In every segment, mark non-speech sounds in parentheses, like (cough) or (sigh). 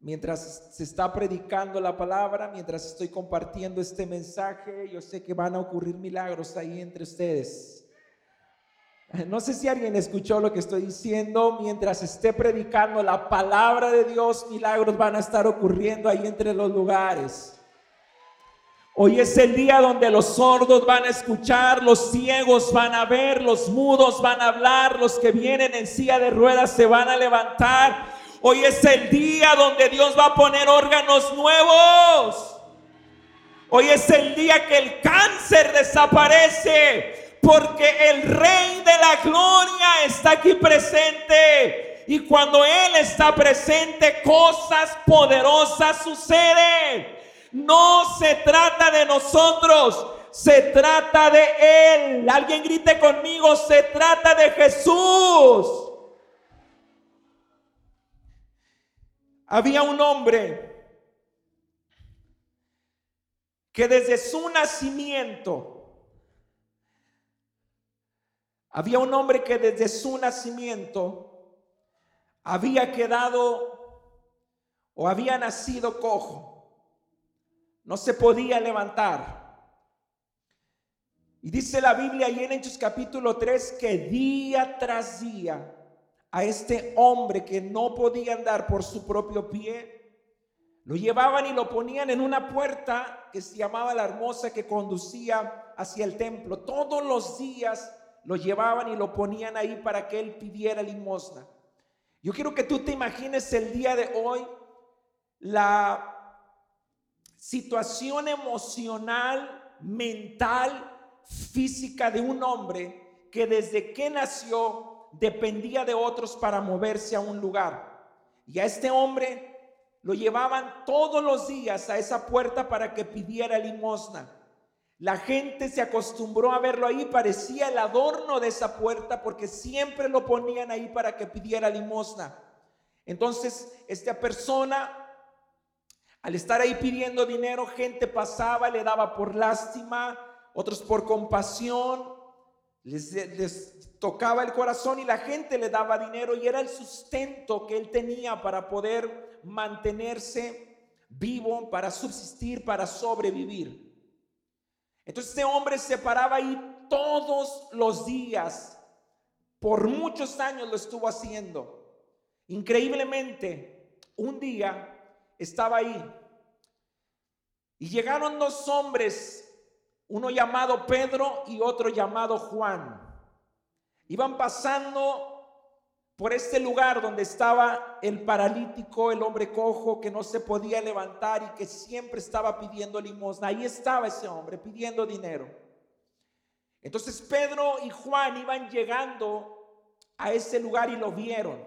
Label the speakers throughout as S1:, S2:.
S1: mientras se está predicando la palabra, mientras estoy compartiendo este mensaje, yo sé que van a ocurrir milagros ahí entre ustedes. No sé si alguien escuchó lo que estoy diciendo. Mientras esté predicando la palabra de Dios, milagros van a estar ocurriendo ahí entre los lugares. Hoy es el día donde los sordos van a escuchar, los ciegos van a ver, los mudos van a hablar, los que vienen en silla de ruedas se van a levantar. Hoy es el día donde Dios va a poner órganos nuevos. Hoy es el día que el cáncer desaparece porque el Rey de la Gloria está aquí presente. Y cuando Él está presente, cosas poderosas suceden. No se trata de nosotros, se trata de Él. Alguien grite conmigo, se trata de Jesús. Había un hombre que desde su nacimiento había un hombre que desde su nacimiento había quedado o había nacido cojo. No se podía levantar. Y dice la Biblia ahí en Hechos capítulo 3 que día tras día a este hombre que no podía andar por su propio pie, lo llevaban y lo ponían en una puerta que se llamaba la hermosa que conducía hacia el templo. Todos los días lo llevaban y lo ponían ahí para que él pidiera limosna. Yo quiero que tú te imagines el día de hoy la situación emocional, mental, física de un hombre que desde que nació dependía de otros para moverse a un lugar. Y a este hombre lo llevaban todos los días a esa puerta para que pidiera limosna. La gente se acostumbró a verlo ahí, parecía el adorno de esa puerta porque siempre lo ponían ahí para que pidiera limosna. Entonces, esta persona, al estar ahí pidiendo dinero, gente pasaba, le daba por lástima, otros por compasión, les, tocaba el corazón y la gente le daba dinero y era el sustento que él tenía para poder mantenerse vivo, para subsistir, para sobrevivir. Entonces este hombre se paraba ahí todos los días. Por muchos años lo estuvo haciendo. Increíblemente, un día estaba ahí y llegaron dos hombres, uno llamado Pedro y otro llamado Juan. Iban pasando por este lugar donde estaba el paralítico, el hombre cojo que no se podía levantar y que siempre estaba pidiendo limosna. Ahí estaba ese hombre pidiendo dinero. Entonces Pedro y Juan iban llegando a ese lugar y lo vieron.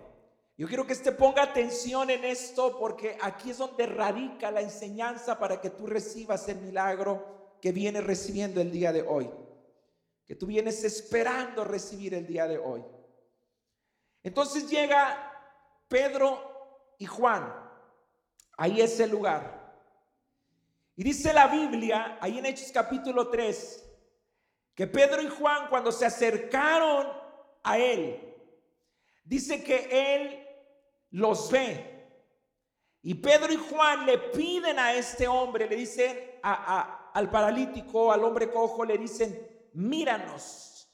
S1: Yo quiero que usted ponga atención en esto porque aquí es donde radica la enseñanza para que tú recibas el milagro que vienes recibiendo el día de hoy. Que tú vienes esperando recibir el día de hoy. Entonces llega Pedro y Juan. Ahí es el lugar. Y dice la Biblia, ahí en Hechos capítulo 3, que Pedro y Juan cuando se acercaron a él, dice que él los ve. Y Pedro y Juan le piden a este hombre, le dicen al paralítico, al hombre cojo, le dicen, míranos.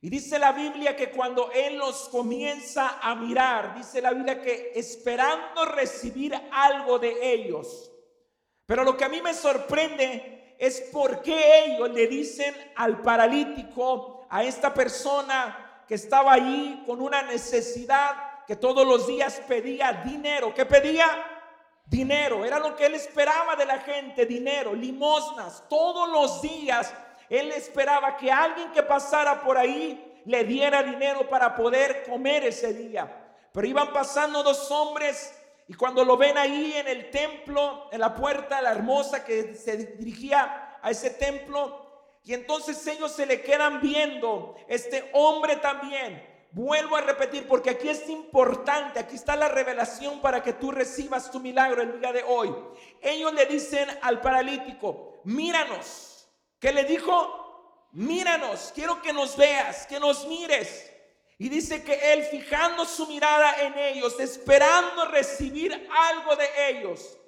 S1: Y dice la Biblia que cuando Él los comienza a mirar, dice la Biblia que esperando recibir algo de ellos. Pero lo que a mí me sorprende es por qué ellos le dicen al paralítico, a esta persona que estaba allí con una necesidad, que todos los días pedía dinero. ¿Qué pedía? Dinero. Era lo que él esperaba de la gente, dinero, limosnas. Todos los días él esperaba que alguien que pasara por ahí le diera dinero para poder comer ese día. Pero iban pasando dos hombres y cuando lo ven ahí en el templo, en la puerta, la hermosa que se dirigía a ese templo, y entonces ellos se le quedan viendo, este hombre también. Vuelvo a repetir porque aquí es importante, aquí está la revelación para que tú recibas tu milagro el día de hoy. Ellos le dicen al paralítico, míranos. ¿Qué le dijo? Míranos, quiero que nos veas, que nos mires. Y dice que él fijando su mirada en ellos, esperando recibir algo de ellos,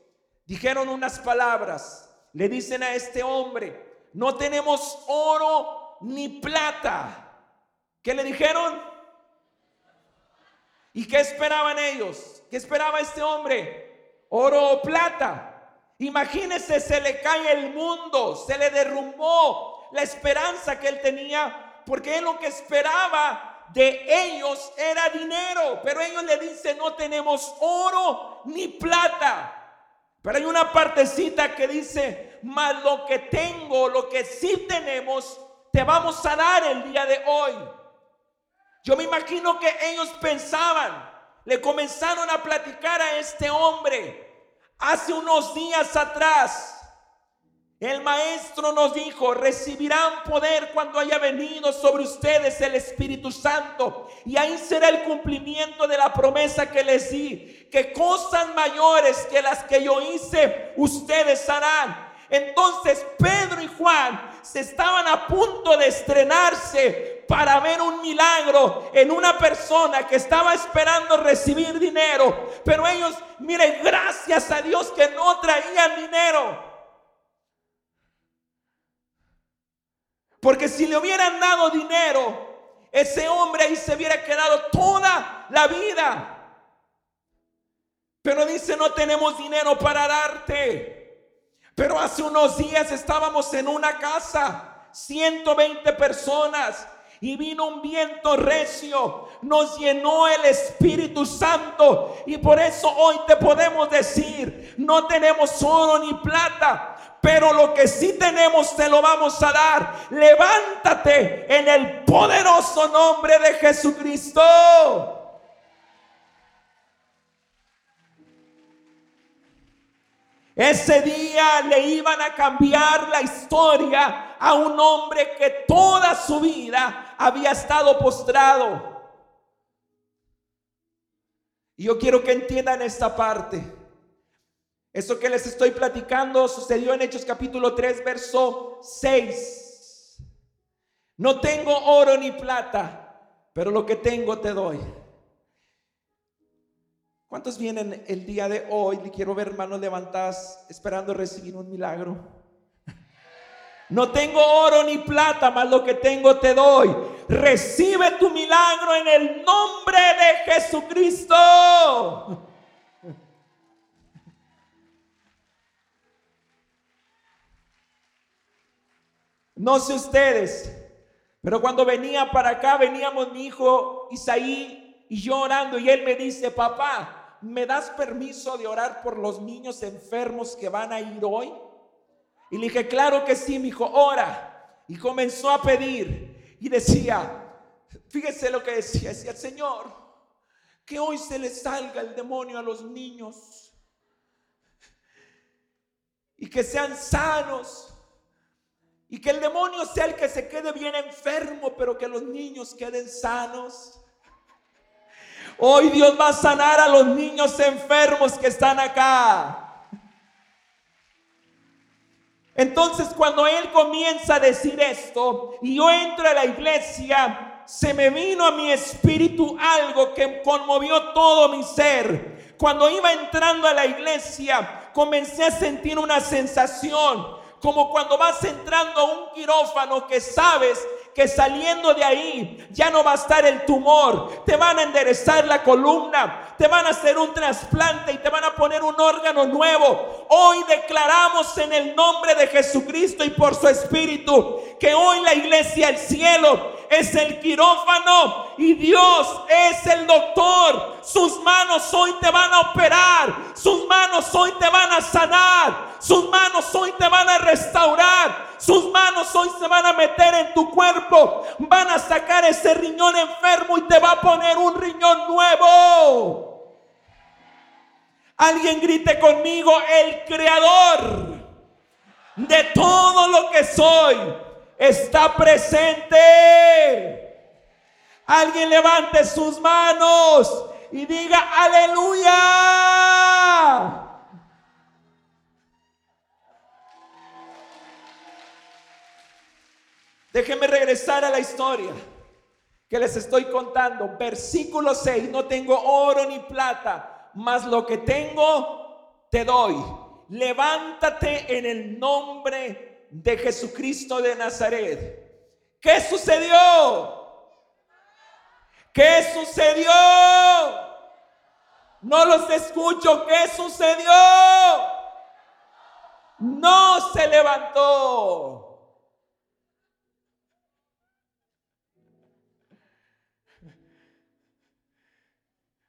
S1: dijeron unas palabras. Le dicen a este hombre, no tenemos oro ni plata. ¿Qué le dijeron? ¿Y qué esperaban ellos? ¿Qué esperaba este hombre? Oro o plata. Imagínese, se le cae el mundo, se le derrumbó la esperanza que él tenía, porque lo que esperaba de ellos era dinero, pero ellos le dicen, no tenemos oro ni plata. Pero hay una partecita que dice, más lo que tengo, lo que sí tenemos, te vamos a dar el día de hoy. Yo me imagino que ellos pensaban, le comenzaron a platicar a este hombre hace unos días atrás. El maestro nos dijo, recibirán poder cuando haya venido sobre ustedes el Espíritu Santo. Y ahí será el cumplimiento de la promesa que les di, que cosas mayores que las que yo hice, ustedes harán. Entonces Pedro y Juan se estaban a punto de estrenarse para ver un milagro en una persona que estaba esperando recibir dinero. Pero ellos, miren, gracias a Dios que no traían dinero. Porque si le hubieran dado dinero, ese hombre ahí se hubiera quedado toda la vida. Pero dice, no tenemos dinero para darte. Pero hace unos días estábamos en una casa, 120 personas, y vino un viento recio, nos llenó el Espíritu Santo, y por eso hoy te podemos decir, no tenemos oro ni plata, pero lo que sí tenemos te lo vamos a dar. Levántate en el poderoso nombre de Jesucristo. Ese día le iban a cambiar la historia a un hombre que toda su vida había estado postrado. Y yo quiero que entiendan esta parte. Eso que les estoy platicando sucedió en Hechos capítulo 3, verso 6. No tengo oro ni plata, pero lo que tengo te doy. ¿Cuántos vienen el día de hoy? Quiero ver manos levantadas esperando recibir un milagro. No tengo oro ni plata, mas lo que tengo te doy. Recibe tu milagro en el nombre de Jesucristo. (laughs) No sé ustedes, pero cuando venía para acá, veníamos mi hijo Isaí y yo orando y él me dice, papá, ¿me das permiso de orar por los niños enfermos que van a ir hoy? Y le dije, claro que sí, mi hijo, ora. Y comenzó a pedir y decía, fíjese lo que decía, decía, Señor, que hoy se le salga el demonio a los niños y que sean sanos y que el demonio sea el que se quede bien enfermo, pero que los niños queden sanos. Hoy Dios va a sanar a los niños enfermos que están acá. Entonces cuando Él comienza a decir esto y yo entro a la iglesia, se me vino a mi espíritu algo que conmovió todo mi ser. Cuando iba entrando a la iglesia, comencé a sentir una sensación como cuando vas entrando a un quirófano que sabes que saliendo de ahí ya no va a estar el tumor, te van a enderezar la columna, te van a hacer un trasplante y te van a poner un órgano nuevo. Hoy declaramos en el nombre de Jesucristo y por su Espíritu que hoy la iglesia, el cielo, es el quirófano y Dios es el doctor. Sus manos hoy te van a operar, sus manos hoy te van a sanar, sus manos hoy te van a restaurar. Sus manos hoy se van a meter en tu cuerpo. Van a sacar ese riñón enfermo y te va a poner un riñón nuevo. Alguien grite conmigo, el creador de todo lo que soy está presente. Alguien levante sus manos y diga aleluya. Déjenme regresar a la historia que les estoy contando. Versículo 6, no tengo oro ni plata, mas lo que tengo te doy. Levántate en el nombre de Jesucristo de Nazaret. ¿Qué sucedió? ¿Qué sucedió? No los escucho. ¿Qué sucedió? No se levantó.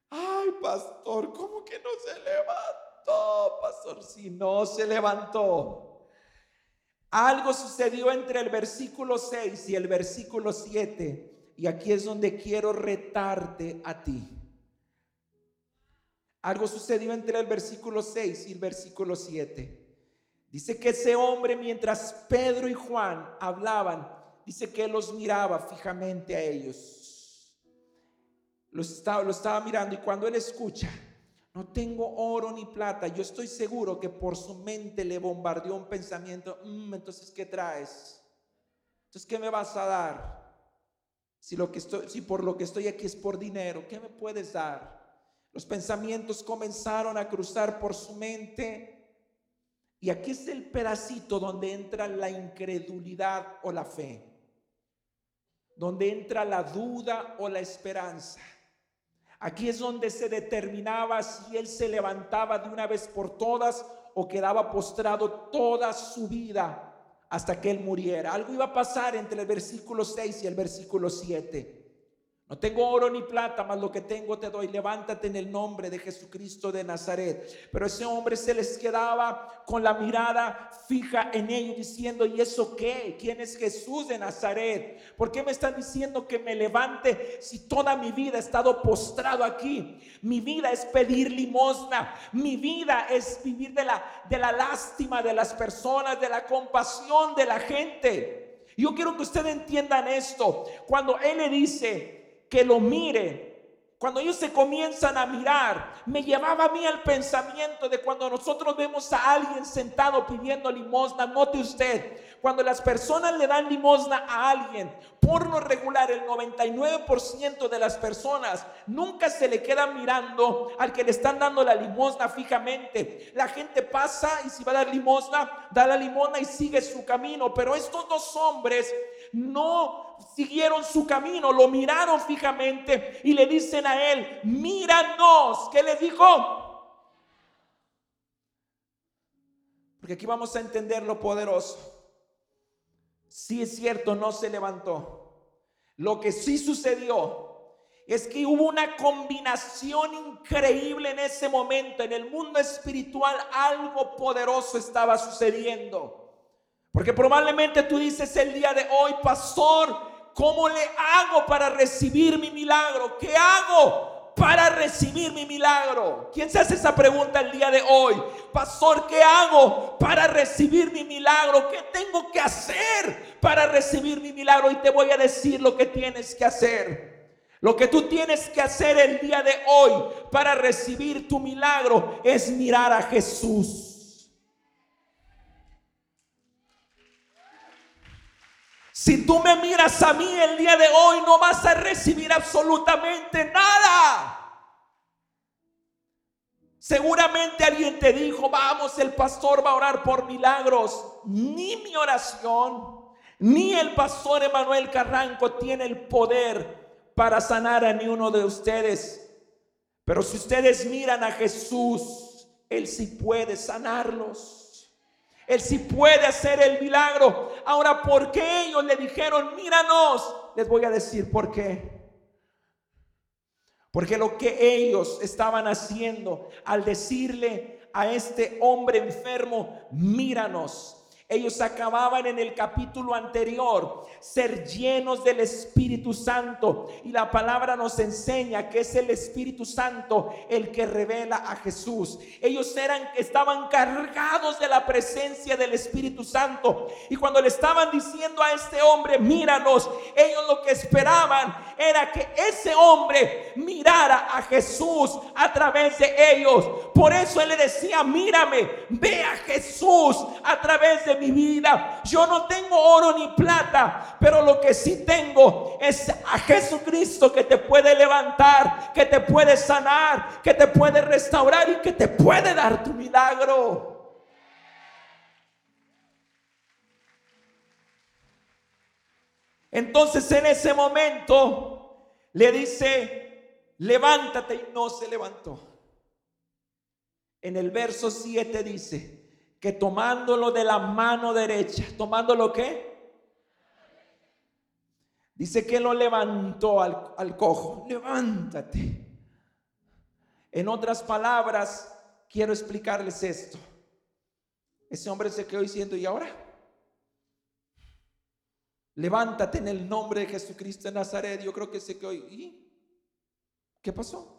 S1: Ay, pastor, ¿cómo que no se levantó, pastor? Si no se levantó. Algo sucedió entre el versículo 6 y el versículo 7. Y aquí es donde quiero retarte a ti. Algo sucedió entre el versículo 6 y el versículo 7. Dice que ese hombre, mientras Pedro y Juan hablaban, dice que los miraba fijamente a ellos lo estaba, mirando y cuando él escucha, no tengo oro ni plata, yo estoy seguro que por su mente le bombardeó un pensamiento, mm, entonces, ¿qué traes? Entonces, ¿qué me vas a dar? Si, lo que estoy, si por lo que estoy aquí es por dinero, ¿qué me puedes dar? Los pensamientos comenzaron a cruzar por su mente. Y aquí es el pedacito donde entra la incredulidad o la fe, donde entra la duda o la esperanza. Aquí es donde se determinaba si él se levantaba de una vez por todas o quedaba postrado toda su vida hasta que él muriera. Algo iba a pasar entre el versículo 6 y el versículo 7. No tengo oro ni plata, mas lo que tengo te doy. Levántate en el nombre de Jesucristo de Nazaret. Pero ese hombre se les quedaba con la mirada fija en ellos, diciendo, ¿y eso qué? ¿Quién es Jesús de Nazaret? ¿Por qué me están diciendo que me levante si toda mi vida he estado postrado aquí? Mi vida es pedir limosna. Mi vida es vivir de la, de la lástima de las personas, de la compasión de la gente. Yo quiero que ustedes entiendan esto. Cuando Él le dice, que lo mire. Cuando ellos se comienzan a mirar, me llevaba a mí al pensamiento de cuando nosotros vemos a alguien sentado pidiendo limosna, note usted, cuando las personas le dan limosna a alguien, por lo regular el 99% de las personas nunca se le quedan mirando al que le están dando la limosna fijamente. La gente pasa y si va a dar limosna, da la limosna y sigue su camino, pero estos dos hombres no siguieron su camino, lo miraron fijamente y le dicen a él, míranos. ¿Qué le dijo? Porque aquí vamos a entender lo poderoso. Si es cierto, no se levantó. Lo que sí sucedió es que hubo una combinación increíble en ese momento. En el mundo espiritual algo poderoso estaba sucediendo. Porque probablemente tú dices el día de hoy, pastor, ¿cómo le hago para recibir mi milagro? ¿Qué hago para recibir mi milagro? ¿Quién se hace esa pregunta el día de hoy? Pastor, ¿qué hago para recibir mi milagro? ¿Qué tengo que hacer para recibir mi milagro? Y te voy a decir lo que tienes que hacer. Lo que tú tienes que hacer el día de hoy para recibir tu milagro es mirar a Jesús. Si tú me miras a mí el día de hoy, no vas a recibir absolutamente nada. Seguramente alguien te dijo, vamos, el pastor va a orar por milagros. Ni mi oración, ni el pastor Emanuel Carranco tiene el poder para sanar a ni uno de ustedes. Pero si ustedes miran a Jesús, Él sí puede sanarlos. Él sí puede hacer el milagro. Ahora, ¿por qué ellos le dijeron, míranos? Les voy a decir por qué. Porque lo que ellos estaban haciendo al decirle a este hombre enfermo, míranos, ellos acababan en el capítulo anterior ser llenos del Espíritu Santo. Y la palabra nos enseña que es el Espíritu Santo el que revela a Jesús. Ellos eran, estaban cargados de la presencia del Espíritu Santo. Y cuando le estaban diciendo a este hombre, míranos, ellos lo que esperaban era que ese hombre mirara a Jesús a través de ellos. Por eso él le decía, mírame, ve a Jesús a través de mi vida. Yo no tengo oro ni plata, pero lo que sí tengo es a Jesucristo que te puede levantar, que te puede sanar, que te puede restaurar y que te puede dar tu milagro. Entonces en ese momento le dice, levántate y no se levantó. En el verso 7 dice que tomándolo de la mano derecha, tomándolo qué? Dice que lo levantó al, al cojo, levántate. En otras palabras, quiero explicarles esto. Ese hombre se quedó diciendo, ¿y ahora? Levántate en el nombre de Jesucristo de Nazaret. Yo creo que se quedó, ¿y qué pasó?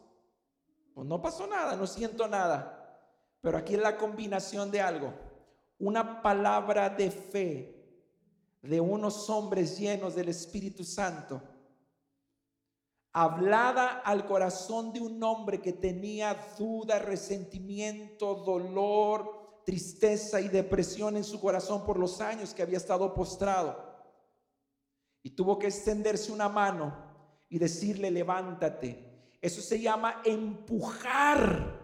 S1: Pues no pasó nada, no siento nada. Pero aquí es la combinación de algo. Una palabra de fe de unos hombres llenos del Espíritu Santo, hablada al corazón de un hombre que tenía duda, resentimiento, dolor, tristeza y depresión en su corazón por los años que había estado postrado. Y tuvo que extenderse una mano y decirle, levántate. Eso se llama empujar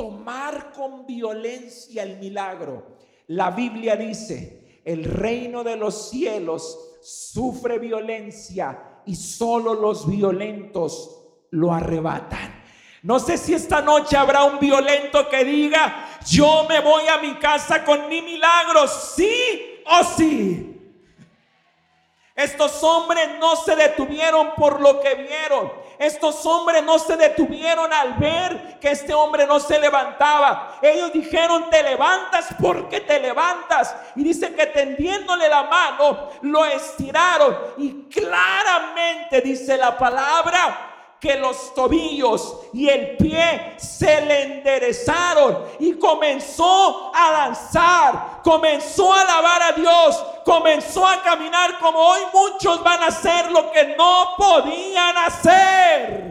S1: tomar con violencia el milagro. La Biblia dice, el reino de los cielos sufre violencia y solo los violentos lo arrebatan. No sé si esta noche habrá un violento que diga, yo me voy a mi casa con mi milagro, sí o sí. Estos hombres no se detuvieron por lo que vieron. Estos hombres no se detuvieron al ver que este hombre no se levantaba. Ellos dijeron, te levantas porque te levantas. Y dice que tendiéndole la mano, lo estiraron. Y claramente dice la palabra que los tobillos y el pie se le enderezaron y comenzó a danzar, comenzó a alabar a Dios, comenzó a caminar como hoy muchos van a hacer lo que no podían hacer.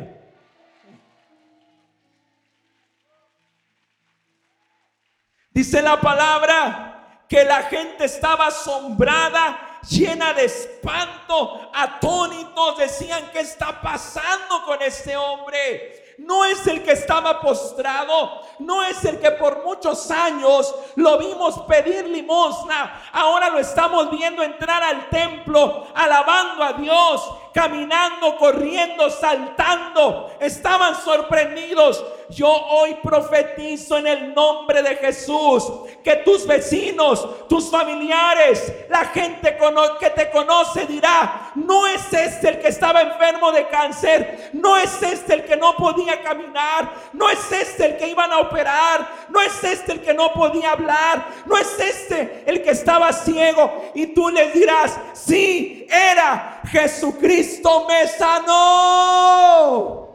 S1: Dice la palabra que la gente estaba asombrada llena de espanto, atónitos, decían, ¿qué está pasando con este hombre? no es el que estaba postrado, no es el que por muchos años lo vimos pedir limosna, ahora lo estamos viendo entrar al templo, alabando a Dios, caminando, corriendo, saltando, estaban sorprendidos. Yo hoy profetizo en el nombre de Jesús que tus vecinos, tus familiares, la gente que te conoce dirá, no es este el que estaba enfermo de cáncer, no es este el que no podía caminar, no es este el que iban a operar, no es este el que no podía hablar, no es este el que estaba ciego y tú les dirás, sí, era Jesucristo me sanó.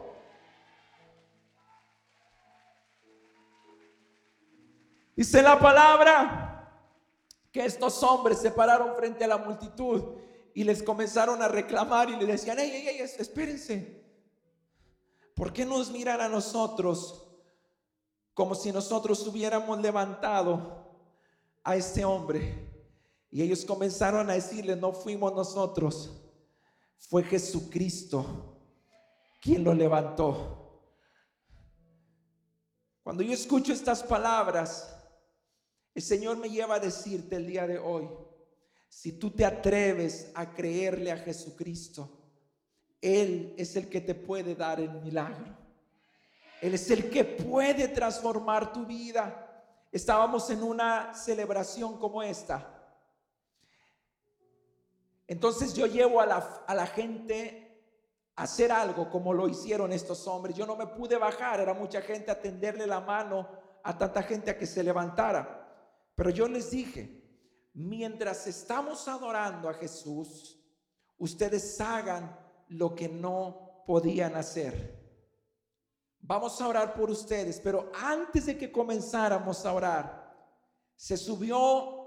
S1: Dice la palabra que estos hombres se pararon frente a la multitud y les comenzaron a reclamar y le decían, hey, hey, hey, espérense. ¿Por qué nos miran a nosotros como si nosotros hubiéramos levantado a este hombre? Y ellos comenzaron a decirle, no fuimos nosotros, fue Jesucristo quien lo levantó. Cuando yo escucho estas palabras, el Señor me lleva a decirte el día de hoy, si tú te atreves a creerle a Jesucristo, Él es el que te puede dar el milagro. Él es el que puede transformar tu vida. Estábamos en una celebración como esta. Entonces yo llevo a la, a la gente a hacer algo como lo hicieron estos hombres. Yo no me pude bajar, era mucha gente a tenderle la mano a tanta gente a que se levantara. Pero yo les dije, mientras estamos adorando a Jesús, ustedes hagan lo que no podían hacer. Vamos a orar por ustedes, pero antes de que comenzáramos a orar, se subió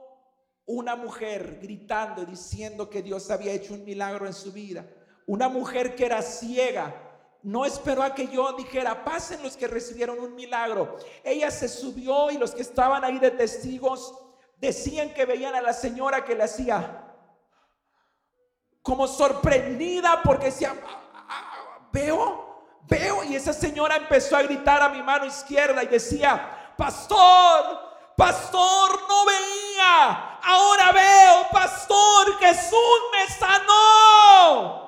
S1: una mujer gritando y diciendo que Dios había hecho un milagro en su vida. Una mujer que era ciega. No esperó a que yo dijera, pasen los que recibieron un milagro. Ella se subió y los que estaban ahí de testigos decían que veían a la señora que le hacía como sorprendida porque decía, ah, ah, veo, veo. Y esa señora empezó a gritar a mi mano izquierda y decía, pastor, pastor, no veía. Ahora veo, pastor, Jesús me sanó.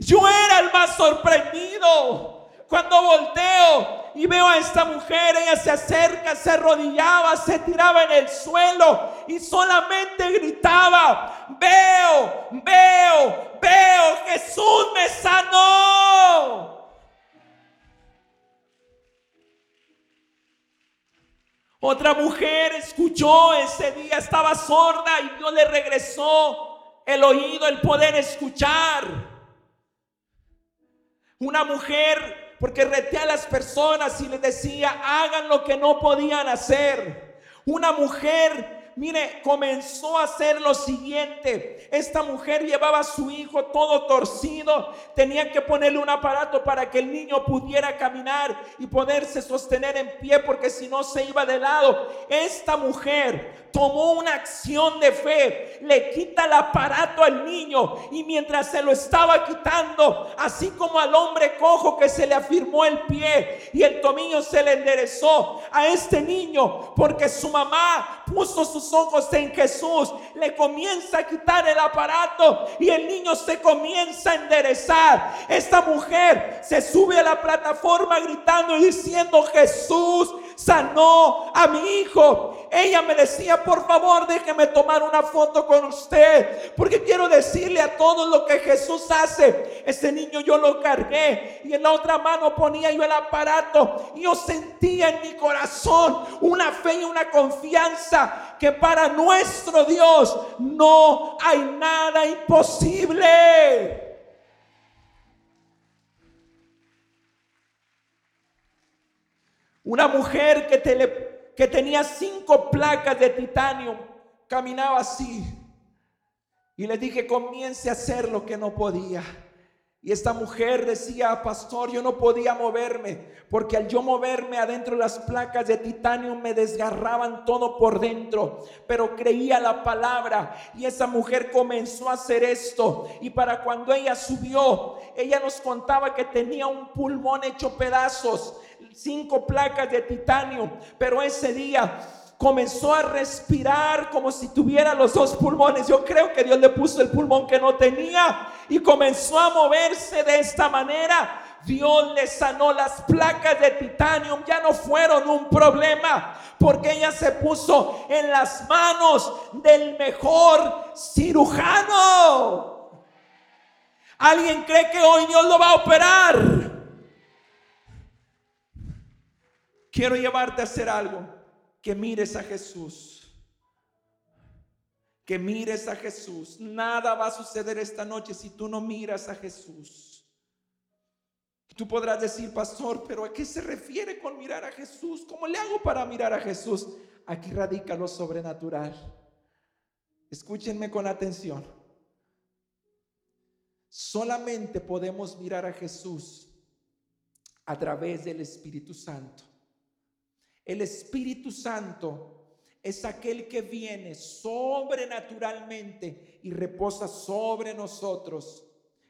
S1: Yo era el más sorprendido. Cuando volteo y veo a esta mujer, ella se acerca, se arrodillaba, se tiraba en el suelo y solamente gritaba, veo, veo, veo, Jesús me sanó. Otra mujer escuchó ese día, estaba sorda y Dios le regresó el oído, el poder escuchar. Una mujer porque reté a las personas y les decía, hagan lo que no podían hacer. Una mujer mire, comenzó a hacer lo siguiente. Esta mujer llevaba a su hijo todo torcido. Tenía que ponerle un aparato para que el niño pudiera caminar y poderse sostener en pie porque si no se iba de lado. Esta mujer tomó una acción de fe, le quita el aparato al niño y mientras se lo estaba quitando, así como al hombre cojo que se le afirmó el pie y el tobillo se le enderezó a este niño porque su mamá puso sus ojos en Jesús, le comienza a quitar el aparato y el niño se comienza a enderezar. Esta mujer se sube a la plataforma gritando y diciendo, Jesús sanó a mi hijo. Ella me decía, por favor, déjeme tomar una foto con usted, porque quiero decirle a todos lo que Jesús hace. Ese niño yo lo cargué y en la otra mano ponía yo el aparato y yo sentía en mi corazón una fe y una confianza que para nuestro Dios no hay nada imposible. Una mujer que, tenía cinco placas de titanio caminaba así. Y le dije, comience a hacer lo que no podía. Y esta mujer decía, pastor, yo no podía moverme, porque al yo moverme adentro las placas de titanio me desgarraban todo por dentro, pero creía la palabra y esa mujer comenzó a hacer esto. Y para cuando ella subió, ella nos contaba que tenía un pulmón hecho pedazos, cinco placas de titanio, pero ese día comenzó a respirar como si tuviera los dos pulmones. Yo creo que Dios le puso el pulmón que no tenía y comenzó a moverse de esta manera. Dios le sanó las placas de titanio, ya no fueron un problema, porque ella se puso en las manos del mejor cirujano. ¿Alguien cree que hoy Dios lo va a operar? Quiero llevarte a hacer algo que mires a Jesús. Que mires a Jesús. Nada va a suceder esta noche si tú no miras a Jesús. Tú podrás decir, pastor, pero ¿a qué se refiere con mirar a Jesús? ¿Cómo le hago para mirar a Jesús? Aquí radica lo sobrenatural. Escúchenme con atención. Solamente podemos mirar a Jesús a través del Espíritu Santo. El Espíritu Santo es aquel que viene sobrenaturalmente y reposa sobre nosotros.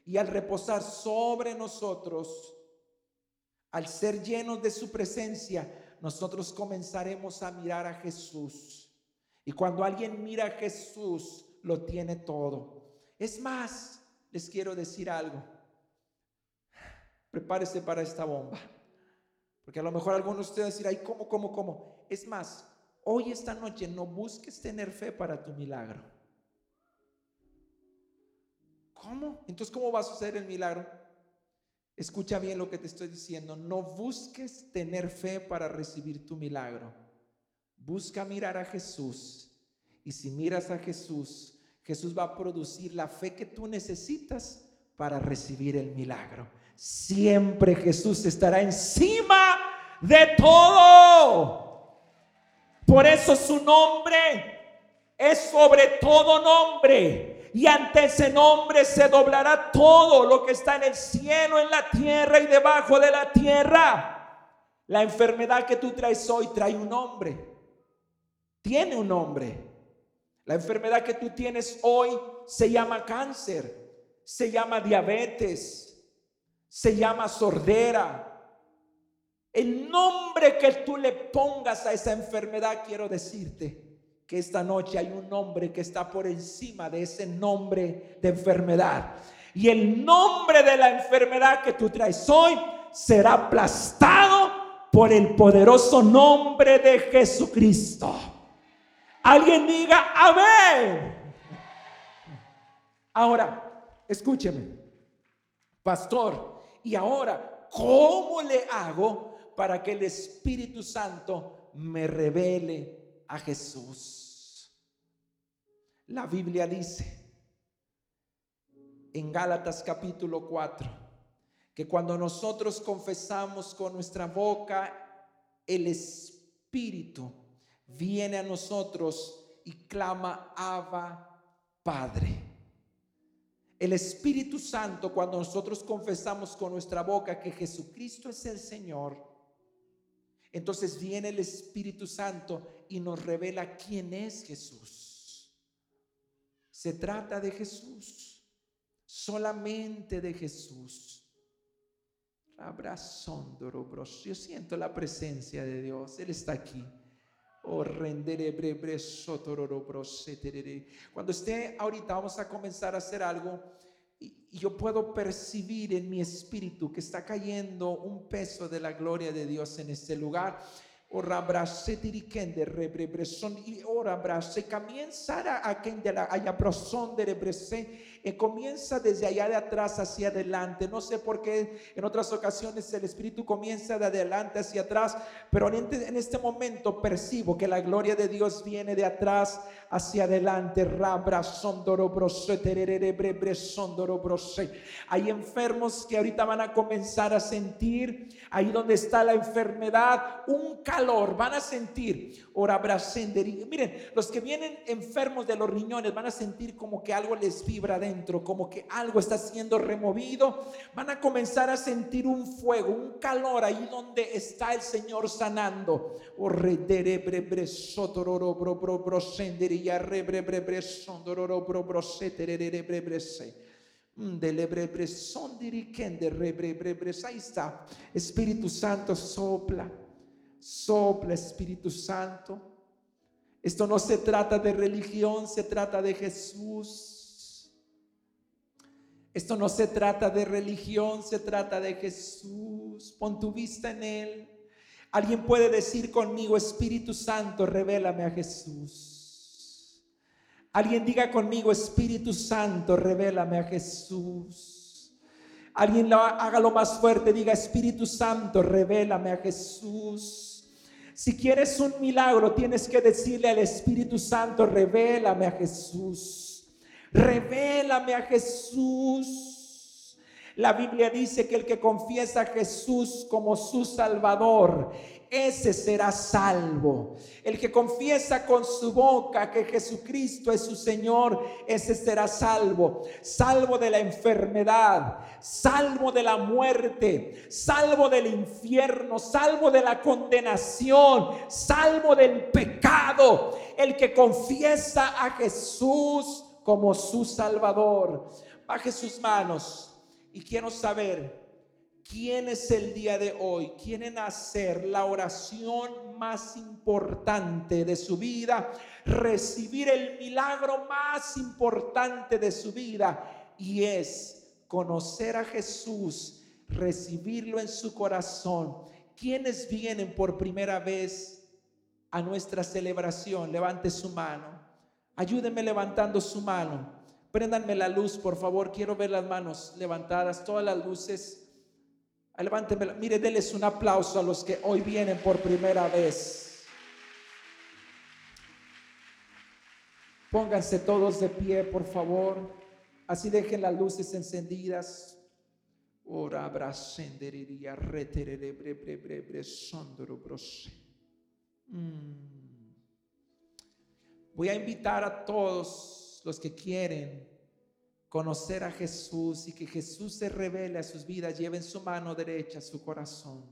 S1: Y al reposar sobre nosotros, al ser llenos de su presencia, nosotros comenzaremos a mirar a Jesús. Y cuando alguien mira a Jesús, lo tiene todo. Es más, les quiero decir algo. Prepárese para esta bomba. Porque a lo mejor algunos de ustedes dirán, ay, ¿cómo, cómo, cómo? Es más, hoy, esta noche, no busques tener fe para tu milagro. ¿Cómo? Entonces, ¿cómo va a suceder el milagro? Escucha bien lo que te estoy diciendo. No busques tener fe para recibir tu milagro. Busca mirar a Jesús. Y si miras a Jesús, Jesús va a producir la fe que tú necesitas para recibir el milagro. Siempre Jesús estará encima de todo. Por eso su nombre es sobre todo nombre. Y ante ese nombre se doblará todo lo que está en el cielo, en la tierra y debajo de la tierra. La enfermedad que tú traes hoy trae un nombre. tiene un nombre. La enfermedad que tú tienes hoy se llama cáncer, se llama diabetes, se llama sordera. El nombre que tú le pongas a esa enfermedad, quiero decirte que esta noche hay un nombre que está por encima de ese nombre de enfermedad. Y el nombre de la enfermedad que tú traes hoy será aplastado por el poderoso nombre de Jesucristo. Alguien diga amén. Ahora, escúcheme, pastor, y ahora, ¿cómo le hago para que el Espíritu Santo me revele a Jesús? La Biblia dice en Gálatas capítulo 4 que cuando nosotros confesamos con nuestra boca el Espíritu, viene a nosotros y clama, Abba, Padre. El Espíritu Santo, cuando nosotros confesamos con nuestra boca que Jesucristo es el Señor, entonces viene el Espíritu Santo y nos revela quién es Jesús. Se trata de Jesús, solamente de Jesús. Yo siento la presencia de Dios, Él está aquí. Oh, Cuando esté ahorita vamos a comenzar a hacer algo y yo puedo percibir en mi espíritu que está cayendo un peso de la gloria de Dios en este lugar. Ora brase y ora brase comienza a kende la haya proson de y comienza desde allá de atrás hacia adelante. No sé por qué en otras ocasiones el Espíritu comienza de adelante hacia atrás, pero en este momento percibo que la gloria de Dios viene de atrás hacia adelante. Hay enfermos que ahorita van a comenzar a sentir, ahí donde está la enfermedad, un calor, van a sentir. Miren, los que vienen enfermos de los riñones van a sentir como que algo les vibra dentro, como que algo está siendo removido. Van a comenzar a sentir un fuego, un calor ahí donde está el Señor sanando. Ahí está. Espíritu Santo sopla. Sopla Espíritu Santo. Esto no se trata de religión, se trata de Jesús. Esto no se trata de religión, se trata de Jesús. Pon tu vista en Él. Alguien puede decir conmigo, Espíritu Santo, revélame a Jesús. Alguien diga conmigo, Espíritu Santo, revélame a Jesús. Alguien lo, hágalo más fuerte, diga, Espíritu Santo, revélame a Jesús. Si quieres un milagro, tienes que decirle al Espíritu Santo, revélame a Jesús. Revélame a Jesús. La Biblia dice que el que confiesa a Jesús como su Salvador, ese será salvo. El que confiesa con su boca que Jesucristo es su Señor, ese será salvo. Salvo de la enfermedad, salvo de la muerte, salvo del infierno, salvo de la condenación, salvo del pecado. El que confiesa a Jesús como su Salvador. Baje sus manos. Y quiero saber quién es el día de hoy, quieren hacer la oración más importante de su vida, recibir el milagro más importante de su vida y es conocer a Jesús, recibirlo en su corazón. ¿Quiénes vienen por primera vez a nuestra celebración? Levante su mano. Ayúdenme levantando su mano. Préndanme la luz, por favor. Quiero ver las manos levantadas, todas las luces. Levántenme. Mire, denles un aplauso a los que hoy vienen por primera vez. Pónganse todos de pie, por favor. Así dejen las luces encendidas. Ora brasenderiria reterere. Mm. Voy a invitar a todos los que quieren conocer a Jesús y que Jesús se revele a sus vidas, lleven su mano derecha a su corazón.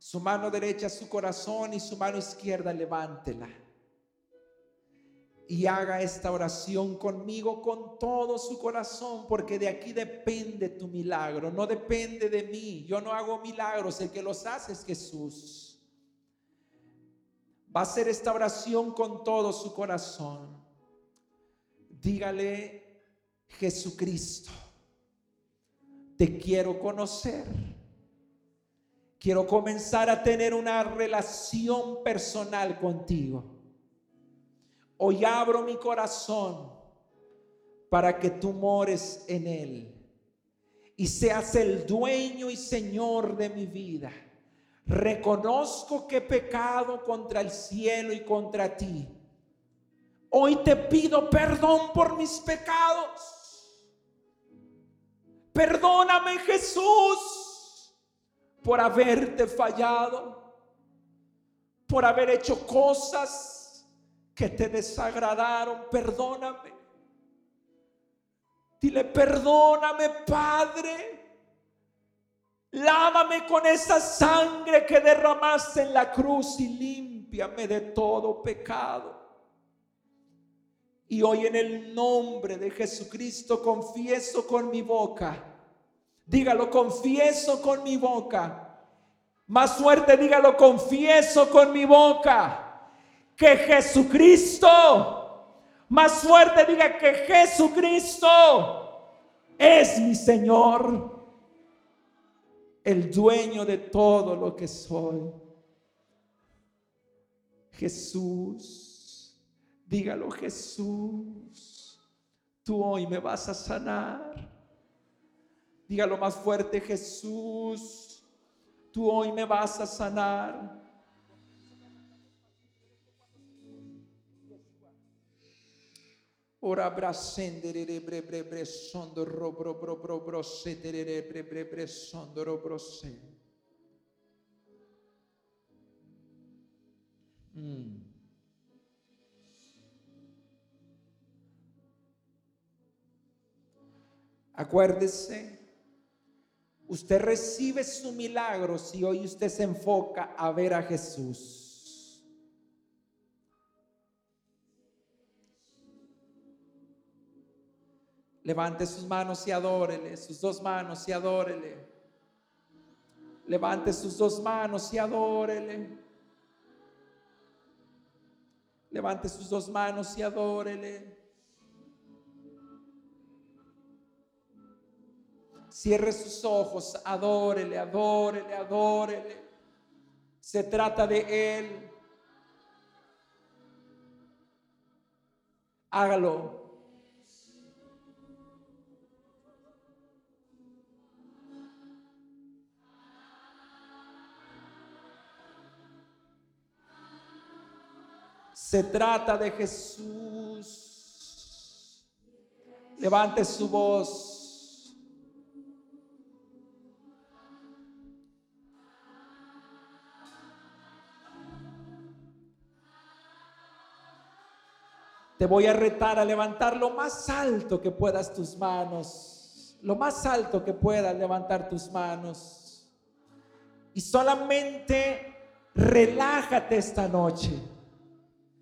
S1: Su mano derecha su corazón y su mano izquierda levántela. Y haga esta oración conmigo con todo su corazón, porque de aquí depende tu milagro, no depende de mí. Yo no hago milagros, el que los hace es Jesús. Va a hacer esta oración con todo su corazón. Dígale, Jesucristo, te quiero conocer Quiero comenzar a tener una relación personal contigo. Hoy abro mi corazón para que tú mores en él y seas el dueño y señor de mi vida. Reconozco que he pecado contra el cielo y contra ti. Hoy te pido perdón por mis pecados. Perdóname Jesús por haberte fallado, por haber hecho cosas que te desagradaron. Perdóname. Dile, perdóname, Padre. Lávame con esa sangre que derramaste en la cruz y límpiame de todo pecado. Y hoy en el nombre de Jesucristo confieso con mi boca Dígalo, confieso con mi boca. Más fuerte, dígalo, confieso con mi boca que Jesucristo, más fuerte diga que Jesucristo es mi Señor, el dueño de todo lo que soy. Jesús, dígalo Jesús, tú hoy me vas a sanar. Dígalo más fuerte, Jesús, tú hoy me vas a sanar. Ora brasendere bre bre bre sondo ro bro bro bro bro setere bre bre bre sondo ro bro se. Mm. Acuérdese Usted recibe su milagro si hoy usted se enfoca a ver a Jesús. Levante sus manos y adórele, sus dos manos y adórele. Levante sus dos manos y adórele. Levante sus dos manos y adórele. Cierre sus ojos, adórele, adórele, adórele. Se trata de Él. Hágalo. Se trata de Jesús. Levante su voz. Te voy a retar a levantar lo más alto que puedas tus manos. Lo más alto que puedas levantar tus manos. Y solamente relájate esta noche.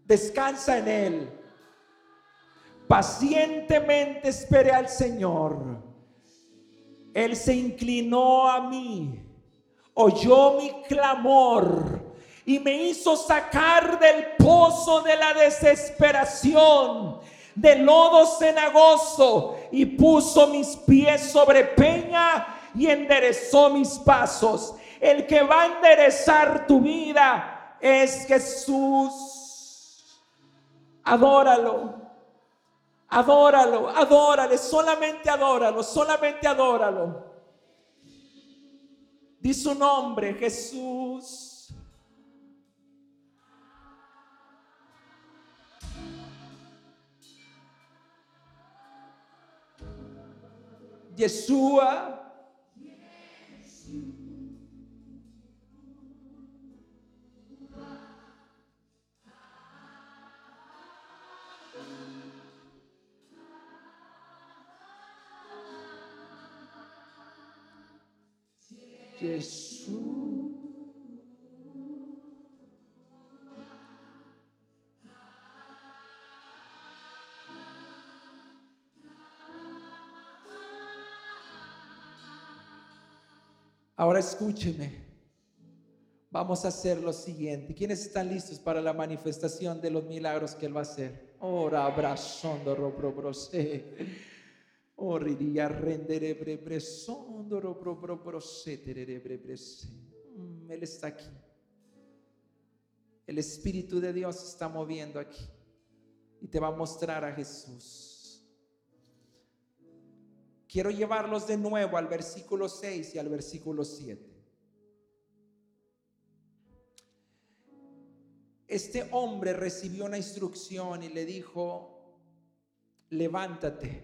S1: Descansa en Él. Pacientemente espere al Señor. Él se inclinó a mí. Oyó mi clamor y me hizo sacar del pozo de la desesperación, del lodo cenagoso, y puso mis pies sobre peña y enderezó mis pasos. El que va a enderezar tu vida es Jesús. Adóralo. Adóralo, adórale, solamente adóralo, solamente adóralo. Di su nombre, Jesús. Yeshua. Jesús. Ahora escúcheme. Vamos a hacer lo siguiente. ¿Quiénes están listos para la manifestación de los milagros que Él va a hacer? Ora abrazondo robro brose. Oriría rendere brebresondo robro brose terere brebrese. Mm, Él está aquí. El Espíritu de Dios está moviendo aquí y te va a mostrar a Jesús. Quiero llevarlos de nuevo al versículo 6 y al versículo 7. Este hombre recibió una instrucción y le dijo, levántate.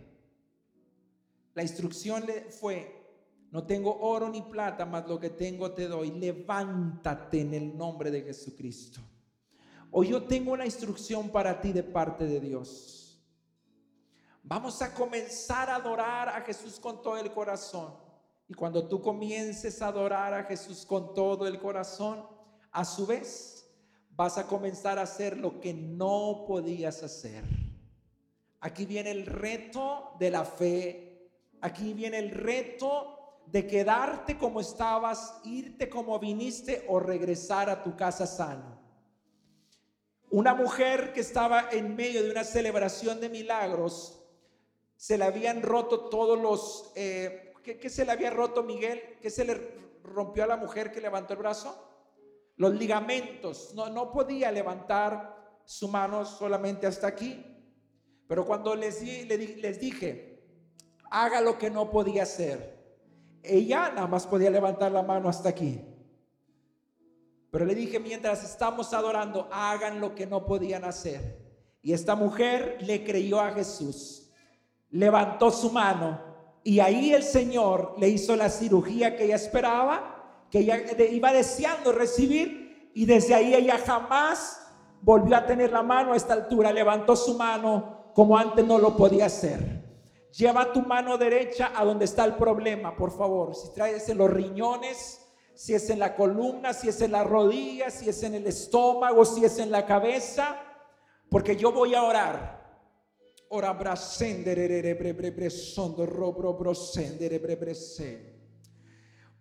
S1: La instrucción fue, no tengo oro ni plata, mas lo que tengo te doy. Levántate en el nombre de Jesucristo. Hoy yo tengo una instrucción para ti de parte de Dios. Vamos a comenzar a adorar a Jesús con todo el corazón. Y cuando tú comiences a adorar a Jesús con todo el corazón, a su vez vas a comenzar a hacer lo que no podías hacer. Aquí viene el reto de la fe. Aquí viene el reto de quedarte como estabas, irte como viniste o regresar a tu casa sano. Una mujer que estaba en medio de una celebración de milagros, se le habían roto todos los... Eh, ¿qué, se le había roto, Miguel? ¿Qué se le rompió a la mujer que levantó el brazo? Los ligamentos. No, no podía levantar su mano solamente hasta aquí. Pero cuando les, les dije, haga lo que no podía hacer, ella nada más podía levantar la mano hasta aquí. Pero le dije, mientras estamos adorando, hagan lo que no podían hacer. Y esta mujer le creyó a Jesús, levantó su mano y ahí el Señor le hizo la cirugía que ella esperaba, que ella iba deseando recibir y desde ahí ella jamás volvió a tener la mano a esta altura, levantó su mano como antes no lo podía hacer. Lleva tu mano derecha a donde está el problema, por favor. Si traes en los riñones, si es en la columna, si es en la rodilla, si es en el estómago, si es en la cabeza, porque yo voy a orar. Ora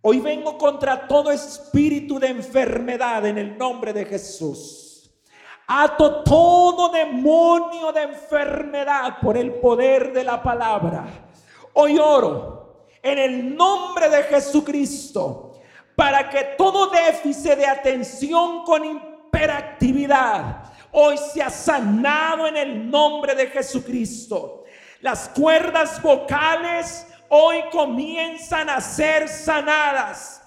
S1: Hoy vengo contra todo espíritu de enfermedad en el nombre de Jesús. Ato todo demonio de enfermedad por el poder de la palabra. Hoy oro en el nombre de Jesucristo para que todo déficit de atención con hiperactividad hoy sea sanado en el nombre de Jesucristo. Las cuerdas vocales hoy comienzan a ser sanadas.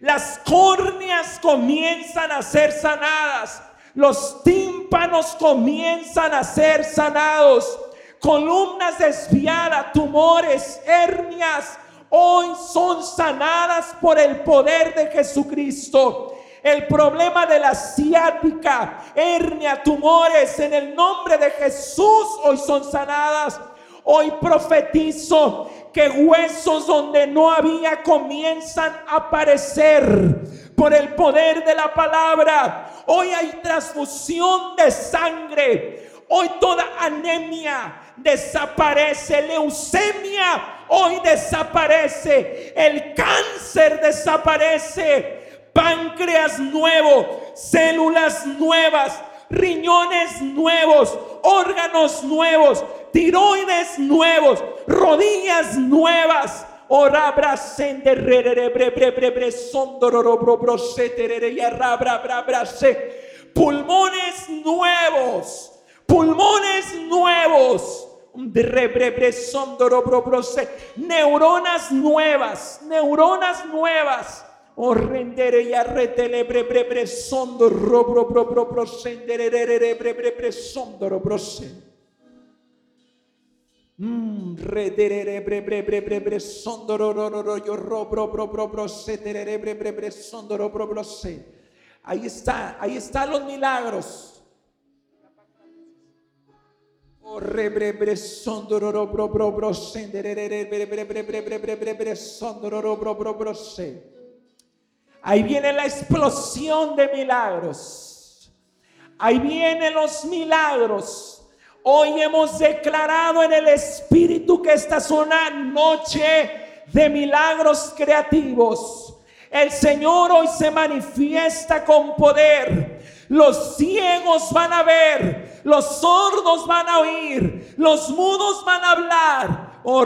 S1: Las córneas comienzan a ser sanadas. Los tímpanos comienzan a ser sanados. Columnas desviadas, tumores, hernias, hoy son sanadas por el poder de Jesucristo. El problema de la ciática, hernia, tumores, en el nombre de Jesús hoy son sanadas. Hoy profetizo que huesos donde no había comienzan a aparecer por el poder de la palabra. Hoy hay transfusión de sangre. Hoy toda anemia desaparece, leucemia hoy desaparece, el cáncer desaparece, páncreas nuevo, células nuevas, riñones nuevos, órganos nuevos, tiroides nuevos, rodillas nuevas. Orabra pulmones nuevos, pulmones nuevos neuronas nuevas, neuronas nuevas. O rendere y arretele bre bre bre sondo robro bro bro bro sendere bre bre bre bre. Mm, bre sondo ro ro ro ro yo ro bro bro bro bro se tere bre bre sondo ro bro bro se. Ahí está, ahí están los milagros. Ahí viene la explosión de milagros. Ahí vienen los milagros. Hoy hemos declarado en el Espíritu que esta es una noche de milagros creativos. El Señor hoy se manifiesta con poder. Los ciegos van a ver, los sordos van a oír, los mudos van a hablar. Oh,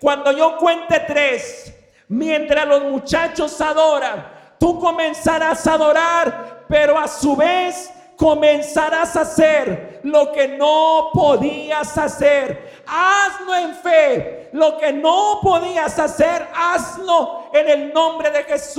S1: Cuando yo cuente tres, mientras los muchachos adoran, tú comenzarás a adorar, pero a su vez comenzarás a hacer lo que no podías hacer. Hazlo en fe. Lo que no podías hacer, hazlo en el nombre de Jesús.